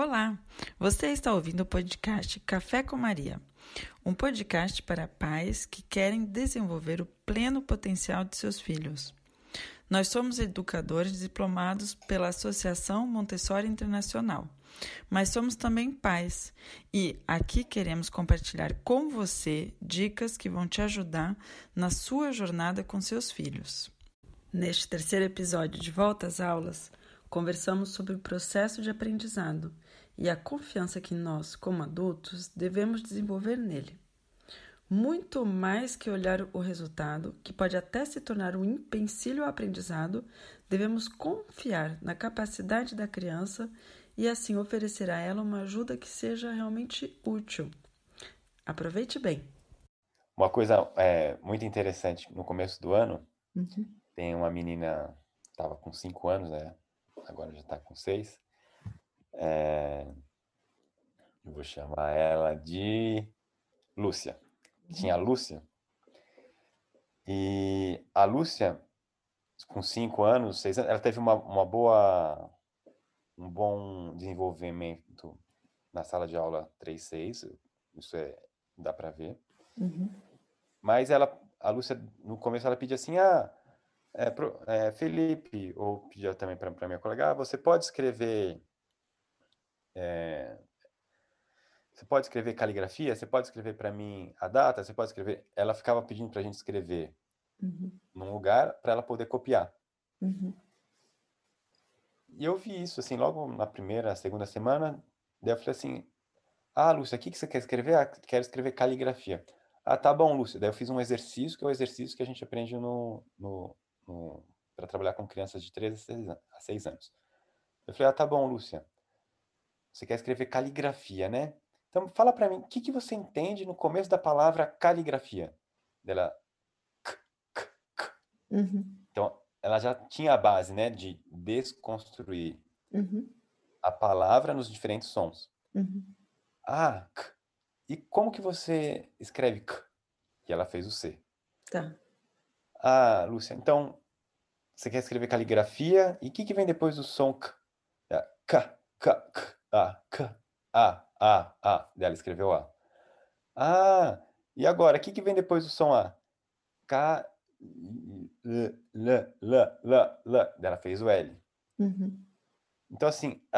Olá, você está ouvindo o podcast Café com Maria, um podcast para pais que querem desenvolver o pleno potencial de seus filhos. Nós somos educadores diplomados pela Associação Montessori Internacional, mas somos também pais e aqui queremos compartilhar com você dicas que vão te ajudar na sua jornada com seus filhos. Neste terceiro episódio de Volta às Aulas, conversamos sobre o processo de aprendizado e a confiança que nós, como adultos, devemos desenvolver nele. Muito mais que olhar o resultado, que pode até se tornar um empecilho ao aprendizado, devemos confiar na capacidade da criança e assim oferecer a ela uma ajuda que seja realmente útil. Aproveite bem. Uma coisa é, muito interessante no começo do ano, uhum. tem uma menina, estava com 5 anos, né? Agora já está com 6. É, eu vou chamar ela de Lúcia. Tinha a Lúcia. E a Lúcia, com 5 anos, 6 anos, ela teve uma, uma boa, um bom desenvolvimento na sala de aula 3-6. Isso é, dá para ver. Uhum. Mas ela, a Lúcia, no começo, ela pedia assim: ah, é, pro, é, Felipe, ou pedia também para minha colega, ah, você pode escrever. É, você pode escrever caligrafia? Você pode escrever para mim a data? Você pode escrever. Ela ficava pedindo para a gente escrever uhum. num lugar para ela poder copiar. Uhum. E eu vi isso, assim, logo na primeira, segunda semana. Daí eu falei assim: Ah, Lúcia, o que, que você quer escrever? Ah, quero escrever caligrafia. Ah, tá bom, Lúcia. Daí eu fiz um exercício, que é o exercício que a gente aprende no, no, para trabalhar com crianças de 3 a 6 anos. Eu falei, ah, tá bom, Lúcia. Você quer escrever caligrafia, né? Então, fala para mim, o que, que você entende no começo da palavra caligrafia? Dela, Uhum. Então, ela já tinha a base, né, de desconstruir uhum. a palavra nos diferentes sons. Uhum. Ah, k. e como que você escreve k? E ela fez o C. Tá. Ah, Lúcia, então você quer escrever caligrafia e o que, que vem depois do som K? É, K, K, K, A, K, A, A, A. Ela escreveu A. Ah, e agora, o que, que vem depois do som A? K, L, L, L, L, L. Ela fez o L. Uhum. Então, assim, ela